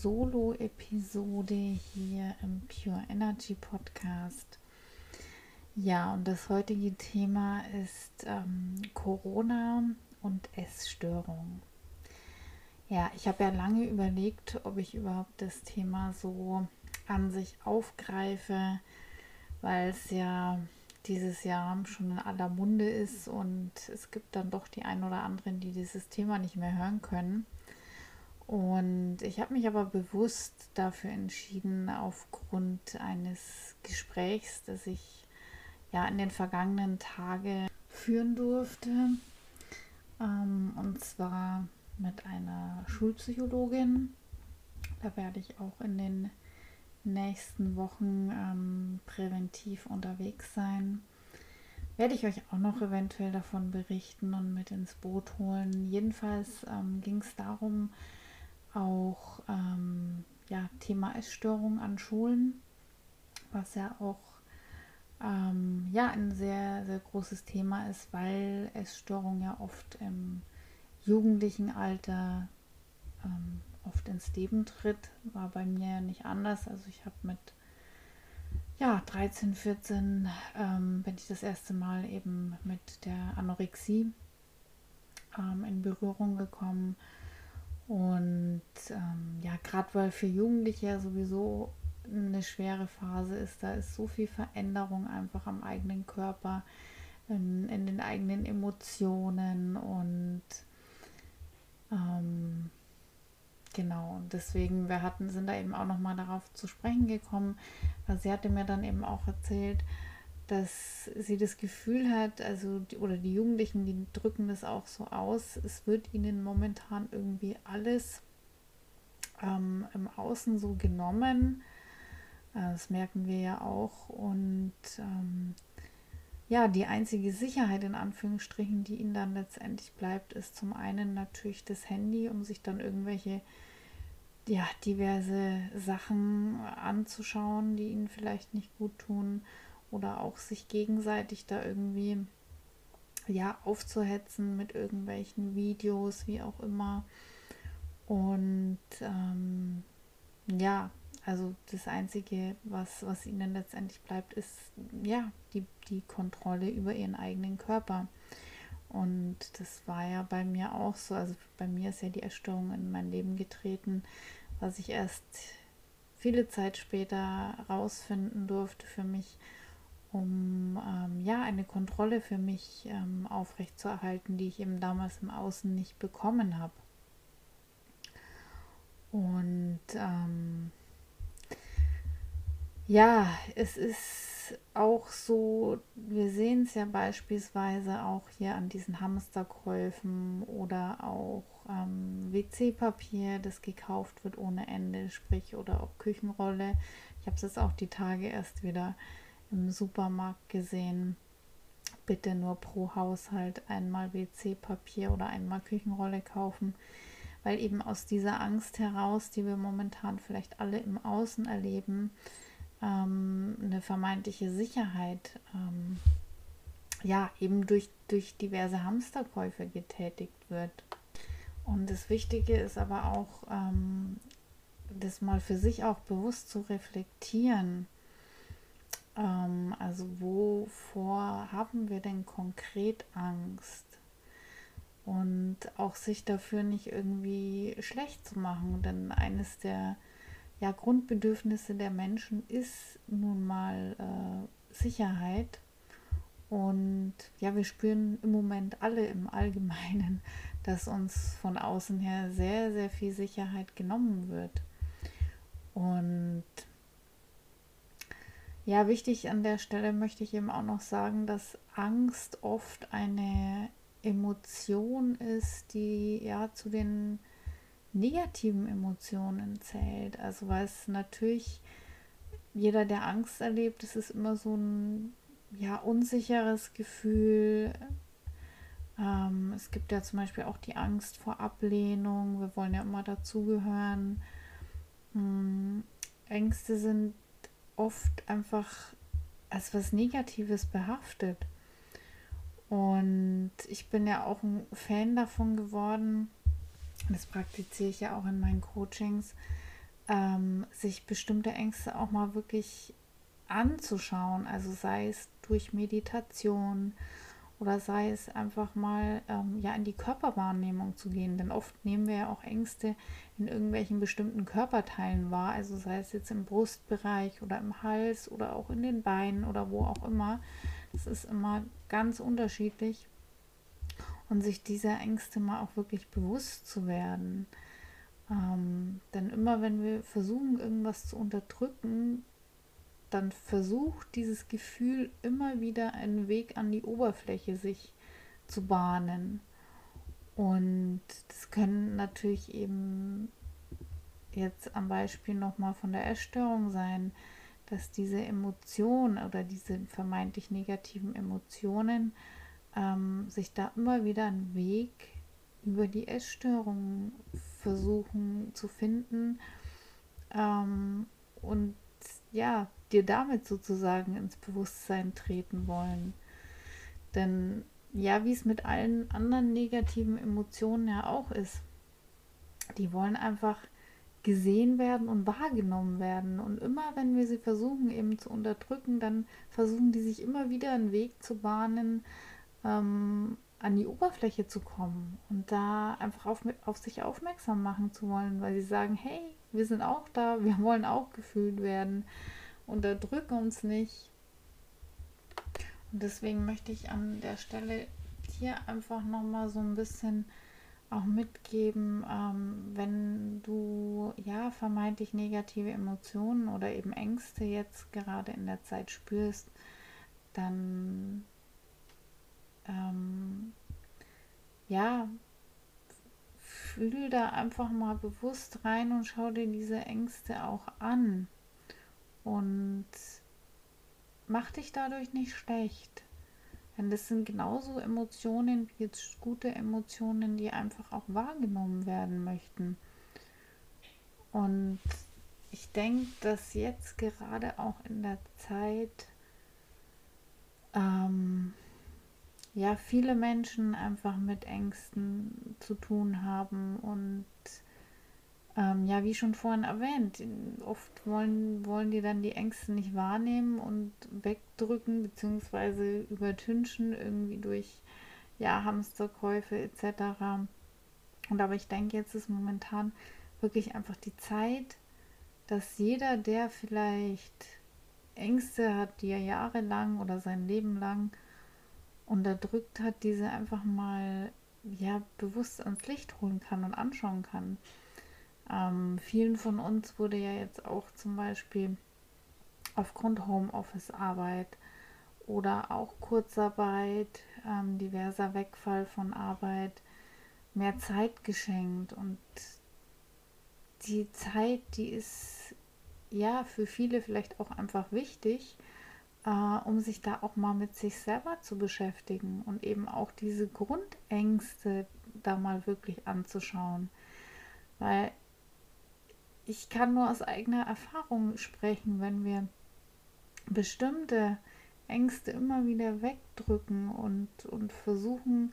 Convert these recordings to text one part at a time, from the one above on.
Solo-Episode hier im Pure Energy Podcast. Ja, und das heutige Thema ist ähm, Corona und Essstörung. Ja, ich habe ja lange überlegt, ob ich überhaupt das Thema so an sich aufgreife, weil es ja dieses Jahr schon in aller Munde ist und es gibt dann doch die ein oder anderen, die dieses Thema nicht mehr hören können. Und ich habe mich aber bewusst dafür entschieden, aufgrund eines Gesprächs, das ich ja in den vergangenen Tagen führen durfte. Ähm, und zwar mit einer Schulpsychologin. Da werde ich auch in den nächsten Wochen ähm, präventiv unterwegs sein. Werde ich euch auch noch eventuell davon berichten und mit ins Boot holen. Jedenfalls ähm, ging es darum, auch ähm, ja, Thema Essstörung an Schulen, was ja auch ähm, ja, ein sehr, sehr großes Thema ist, weil Essstörung ja oft im jugendlichen Alter ähm, oft ins Leben tritt. War bei mir nicht anders. Also ich habe mit ja, 13, 14 ähm, bin ich das erste Mal eben mit der Anorexie ähm, in Berührung gekommen. Und ähm, ja, gerade weil für Jugendliche ja sowieso eine schwere Phase ist, da ist so viel Veränderung einfach am eigenen Körper, in, in den eigenen Emotionen und ähm, Genau, und deswegen, wir hatten, sind da eben auch nochmal darauf zu sprechen gekommen, weil sie hatte mir dann eben auch erzählt, dass sie das Gefühl hat, also die, oder die Jugendlichen, die drücken das auch so aus, es wird ihnen momentan irgendwie alles ähm, im Außen so genommen. Äh, das merken wir ja auch. Und ähm, ja, die einzige Sicherheit in Anführungsstrichen, die ihnen dann letztendlich bleibt, ist zum einen natürlich das Handy, um sich dann irgendwelche ja, diverse Sachen anzuschauen, die ihnen vielleicht nicht gut tun oder auch sich gegenseitig da irgendwie ja aufzuhetzen mit irgendwelchen Videos, wie auch immer. Und ähm, ja, also das Einzige, was, was ihnen letztendlich bleibt, ist ja die, die Kontrolle über ihren eigenen Körper. Und das war ja bei mir auch so. Also bei mir ist ja die Erstörung in mein Leben getreten, was ich erst viele Zeit später herausfinden durfte für mich, um ähm, ja eine Kontrolle für mich ähm, aufrechtzuerhalten, die ich eben damals im Außen nicht bekommen habe. Und ähm, ja, es ist auch so, wir sehen es ja beispielsweise auch hier an diesen Hamsterkäufen oder auch ähm, WC-Papier, das gekauft wird ohne Ende, sprich oder auch Küchenrolle. Ich habe es jetzt auch die Tage erst wieder im Supermarkt gesehen. Bitte nur pro Haushalt einmal WC-Papier oder einmal Küchenrolle kaufen, weil eben aus dieser Angst heraus, die wir momentan vielleicht alle im Außen erleben, ähm, eine vermeintliche Sicherheit ähm, ja eben durch, durch diverse Hamsterkäufe getätigt wird. Und das Wichtige ist aber auch, ähm, das mal für sich auch bewusst zu reflektieren. Ähm, also wovor haben wir denn konkret Angst? und auch sich dafür nicht irgendwie schlecht zu machen, denn eines der ja, Grundbedürfnisse der Menschen ist nun mal äh, Sicherheit. Und ja, wir spüren im Moment alle im Allgemeinen, dass uns von außen her sehr, sehr viel Sicherheit genommen wird. Und ja, wichtig an der Stelle möchte ich eben auch noch sagen, dass Angst oft eine Emotion ist, die ja zu den negativen Emotionen zählt. Also weil es natürlich jeder, der Angst erlebt, es ist immer so ein ja unsicheres Gefühl. Ähm, es gibt ja zum Beispiel auch die Angst vor Ablehnung. Wir wollen ja immer dazugehören. Ähm, Ängste sind oft einfach als was Negatives behaftet. Und ich bin ja auch ein Fan davon geworden, das praktiziere ich ja auch in meinen Coachings, ähm, sich bestimmte Ängste auch mal wirklich anzuschauen. Also sei es durch Meditation oder sei es einfach mal ähm, ja in die Körperwahrnehmung zu gehen. Denn oft nehmen wir ja auch Ängste in irgendwelchen bestimmten Körperteilen wahr. Also sei es jetzt im Brustbereich oder im Hals oder auch in den Beinen oder wo auch immer. Das ist immer ganz unterschiedlich und sich dieser Ängste mal auch wirklich bewusst zu werden. Ähm, denn immer wenn wir versuchen, irgendwas zu unterdrücken, dann versucht dieses Gefühl immer wieder einen Weg an die Oberfläche sich zu bahnen. Und das können natürlich eben jetzt am Beispiel nochmal von der Essstörung sein, dass diese Emotionen oder diese vermeintlich negativen Emotionen ähm, sich da immer wieder einen Weg über die Essstörung versuchen zu finden ähm, und ja, dir damit sozusagen ins Bewusstsein treten wollen. Denn ja, wie es mit allen anderen negativen Emotionen ja auch ist, die wollen einfach gesehen werden und wahrgenommen werden. Und immer, wenn wir sie versuchen eben zu unterdrücken, dann versuchen die sich immer wieder einen Weg zu bahnen, ähm, an die Oberfläche zu kommen und da einfach auf, auf sich aufmerksam machen zu wollen, weil sie sagen, hey, wir sind auch da, wir wollen auch gefühlt werden, unterdrücke uns nicht. Und deswegen möchte ich an der Stelle hier einfach nochmal so ein bisschen auch mitgeben, ähm, wenn du ja vermeintlich negative Emotionen oder eben Ängste jetzt gerade in der Zeit spürst, dann ähm, ja, fühl da einfach mal bewusst rein und schau dir diese Ängste auch an. Und mach dich dadurch nicht schlecht. Denn das sind genauso Emotionen wie jetzt gute Emotionen, die einfach auch wahrgenommen werden möchten. Und ich denke, dass jetzt gerade auch in der Zeit ähm, ja viele Menschen einfach mit Ängsten zu tun haben und ähm, ja, wie schon vorhin erwähnt, oft wollen, wollen die dann die Ängste nicht wahrnehmen und wegdrücken bzw. übertünchen irgendwie durch ja, Hamsterkäufe etc. Und aber ich denke, jetzt ist momentan wirklich einfach die Zeit, dass jeder, der vielleicht Ängste hat, die er jahrelang oder sein Leben lang unterdrückt hat, diese einfach mal ja bewusst ans Licht holen kann und anschauen kann. Ähm, vielen von uns wurde ja jetzt auch zum Beispiel aufgrund Homeoffice-Arbeit oder auch Kurzarbeit, ähm, diverser Wegfall von Arbeit, mehr Zeit geschenkt. Und die Zeit, die ist ja für viele vielleicht auch einfach wichtig, äh, um sich da auch mal mit sich selber zu beschäftigen und eben auch diese Grundängste da mal wirklich anzuschauen. Weil ich kann nur aus eigener Erfahrung sprechen, wenn wir bestimmte Ängste immer wieder wegdrücken und, und versuchen,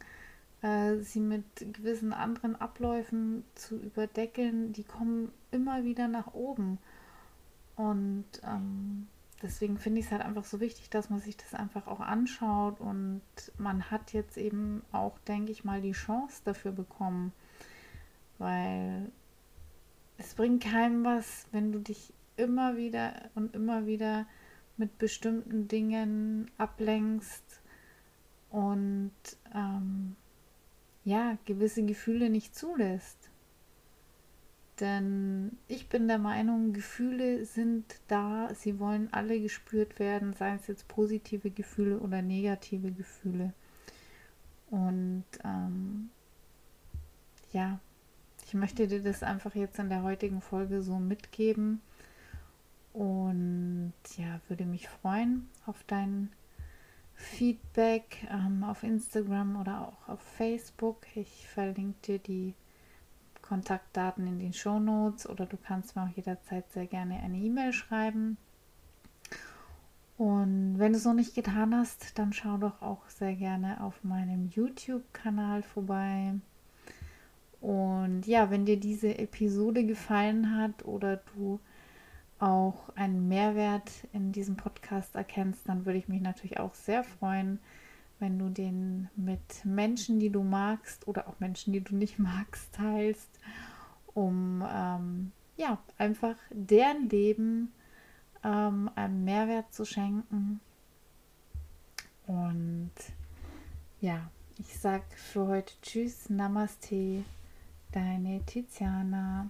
äh, sie mit gewissen anderen Abläufen zu überdeckeln, die kommen immer wieder nach oben. Und ähm, deswegen finde ich es halt einfach so wichtig, dass man sich das einfach auch anschaut und man hat jetzt eben auch, denke ich mal, die Chance dafür bekommen, weil es bringt keinem was, wenn du dich immer wieder und immer wieder mit bestimmten Dingen ablenkst und ähm, ja, gewisse Gefühle nicht zulässt. Denn ich bin der Meinung, Gefühle sind da, sie wollen alle gespürt werden, sei es jetzt positive Gefühle oder negative Gefühle. Und ähm, ja, ich möchte dir das einfach jetzt in der heutigen Folge so mitgeben. Und ja, würde mich freuen auf dein Feedback ähm, auf Instagram oder auch auf Facebook. Ich verlinke dir die Kontaktdaten in den Show Notes oder du kannst mir auch jederzeit sehr gerne eine E-Mail schreiben. Und wenn du es noch nicht getan hast, dann schau doch auch sehr gerne auf meinem YouTube-Kanal vorbei. Und ja, wenn dir diese Episode gefallen hat oder du auch einen Mehrwert in diesem Podcast erkennst, dann würde ich mich natürlich auch sehr freuen, wenn du den mit Menschen, die du magst oder auch Menschen, die du nicht magst, teilst, um ähm, ja einfach deren Leben ähm, einen Mehrwert zu schenken. Und ja, ich sage für heute Tschüss, Namaste, deine Tiziana.